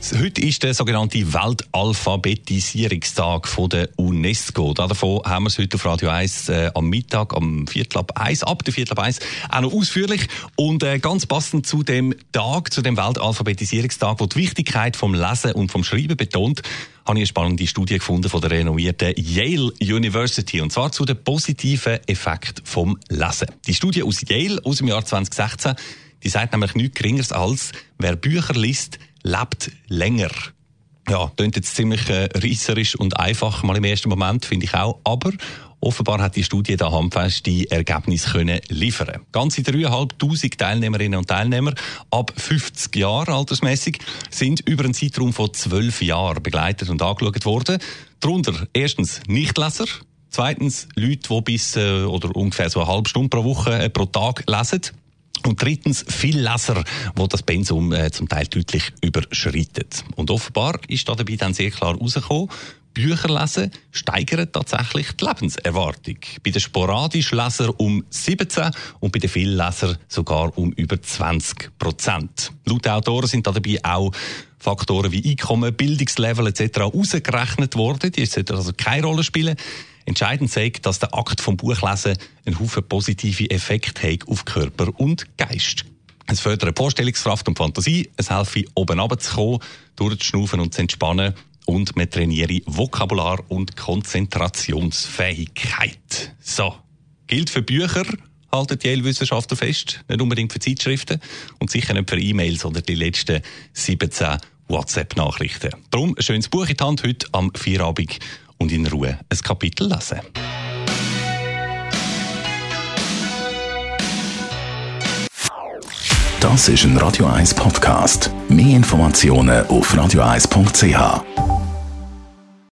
Heute ist der sogenannte Weltalphabetisierungstag von der UNESCO. Davon haben wir es heute auf Radio 1 äh, am Mittag, am Viertel ab 1, ab der Viertel ab 1, auch noch ausführlich. Und äh, ganz passend zu dem Tag, zu dem Weltalphabetisierungstag, wo die Wichtigkeit vom Lesen und vom Schreiben betont, habe ich eine spannende Studie gefunden von der renommierten Yale University. Und zwar zu den positiven Effekten vom Lesen. Die Studie aus Yale aus dem Jahr 2016, die sagt nämlich nichts Geringeres als, wer Bücher liest, lebt länger. Ja, klingt jetzt ziemlich äh, reisserisch und einfach, mal im ersten Moment, finde ich auch. Aber offenbar hat die Studie da handfeste Ergebnisse können liefern. Ganze 3'500 Teilnehmerinnen und Teilnehmer ab 50 Jahren altersmäßig sind über einen Zeitraum von 12 Jahren begleitet und angeschaut worden. Darunter erstens Nichtleser, Zweitens Leute, die bis äh, oder ungefähr so eine halbe Stunde pro Woche äh, pro Tag lesen. Und drittens, viel Leser, wo das Pensum äh, zum Teil deutlich überschreitet. Und offenbar ist da dabei dann sehr klar herausgekommen, Bücher lesen steigert tatsächlich die Lebenserwartung. Bei den sporadischen Lesern um 17 und bei den vielen Lesern sogar um über 20 Prozent. Laut Autoren sind da dabei auch Faktoren wie Einkommen, Bildungslevel etc. ausgerechnet worden. Die sollten also keine Rolle spielen. Entscheidend zeigt, dass der Akt vom Buchlesen einen Haufen positive Effekte hat auf Körper und Geist. Es fördert Vorstellungskraft und Fantasie, es hilft, oben runterzukommen, durchzuschnaufen und zu entspannen und man trainiere Vokabular und Konzentrationsfähigkeit. So, gilt für Bücher, halten die Yale-Wissenschaftler fest, nicht unbedingt für Zeitschriften und sicher nicht für E-Mails oder die letzten 17 WhatsApp-Nachrichten. Darum ein schönes Buch in die Hand heute am Vierabend und in Ruhe ein Kapitel lesen. Das ist ein Radio 1 Podcast. Mehr Informationen auf radio1.ch.